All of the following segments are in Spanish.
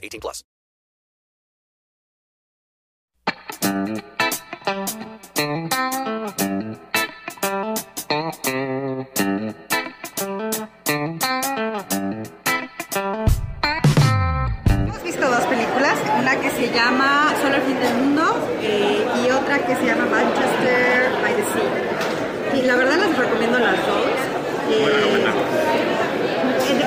18 plus. Hemos visto dos películas, una que se llama Solo el fin del mundo eh, y otra que se llama Manchester by the Sea. Y la verdad les recomiendo las dos. Eh,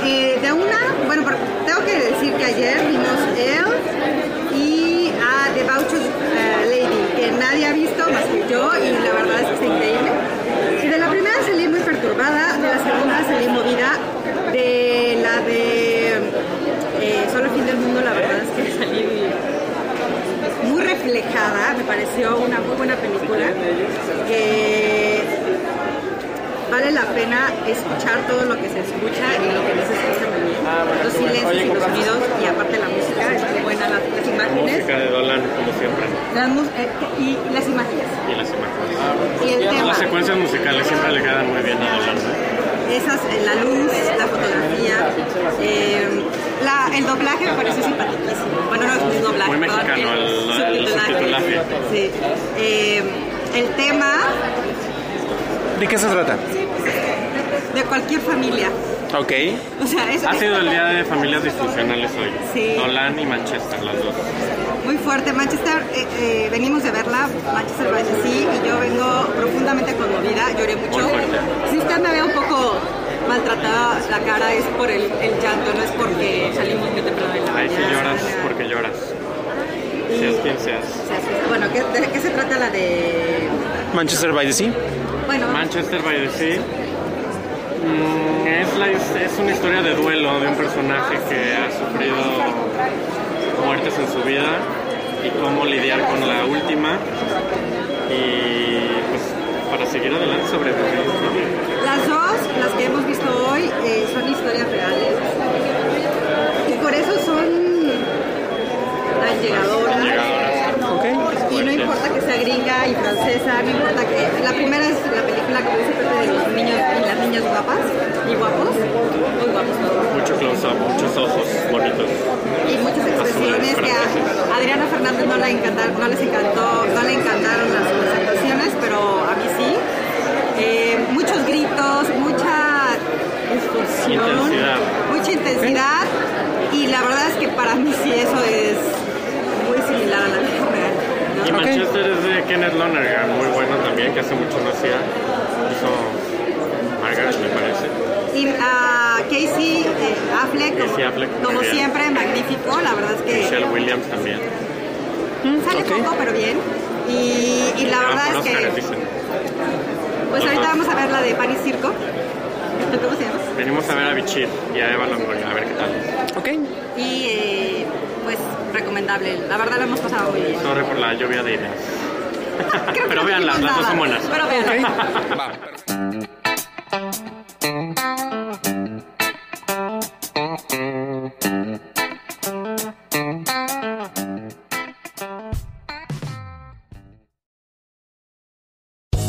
eh, de una, bueno, pero tengo que decir que ayer vimos Elle y a The Bauchus eh, Lady, que nadie ha visto más que yo y la verdad es que está increíble. Y de la primera salí muy perturbada, de la segunda salí movida, de la de eh, Solo el fin del mundo, la verdad es que salí muy reflejada, me pareció una muy buena película que vale la pena escuchar todo lo que se escucha y lo que no se escucha también. Los silencios y los sonidos y aparte la música, es muy buena, las, las imágenes Música de Dolan, como siempre. las eh, y las imágenes. Y las imágenes. Y el tema. Las secuencias musicales siempre le quedan muy bien a Dolan. Esas, eh, la luz, la fotografía, eh, la- el doblaje me parece simpaticísimo. Bueno, no es un doblaje, Muy mexicano, el- el subtitulaje. Sí. Eh, el tema ¿De qué se trata? de cualquier familia. Ok. O sea, es, Ha es sido el día de familias disfuncionales hoy. Sí. Dolan y Manchester, las dos. muy fuerte. Manchester, eh, eh, venimos de verla, Manchester by the Sea, y yo vengo profundamente conmovida, lloré mucho. Muy fuerte. Si usted me ve un poco maltratada la cara es por el, el llanto, no es porque salimos muy temprano de la Ahí sí mañana. lloras porque lloras. Seas quien seas. O sea, sí, bueno, ¿qué, ¿de qué se trata la de...? Manchester by the Sea. Bueno, Manchester by the Sea mm, es, la, es una historia de duelo de un personaje que ha sufrido muertes en su vida y cómo lidiar con la última y pues para seguir adelante sobrevivir. ¿no? las dos, las que hemos visto hoy, eh, son historias reales. Y por eso son tan llegadoras. Llegadoras. Y no importa que sea gringa y francesa, no importa que... La primera es la película que se trata de los niños y las niñas guapas y guapos. Muy guapos todos. Mucho close-up, muchos ojos bonitos. y muchas expresiones que a Adriana Fernández no, la encantar- no les encantó, no le encantaron las, actuaciones, pero a mí sí. Eh, muchos gritos, mucha Intensidad. mucha intensidad y la verdad es que para mí sí eso es muy similar a la vida real. ¿no? Y Manchester es de Kenneth Lonergan, muy bueno también, que hace mucho no hacía. Hizo Margaret, me parece. Y a Casey eh, Affleck, como, Casey Affleck, muy como siempre, magnífico, la verdad es que Michelle Williams también. sale Ok. poco pero bien. Y, y la Ah, verdad es que... Dicen. Pues ahorita vamos a ver la de Paris Circo. ¿Cómo se llama? Venimos a ver a Bichir y a Eva Longoria, a ver qué tal. Ok. Y eh, pues recomendable. La verdad la hemos pasado muy bien. Sorry por la lluvia de ideas. Creo que Pero dijimos las dos son buenas. Pero véanlas. Va.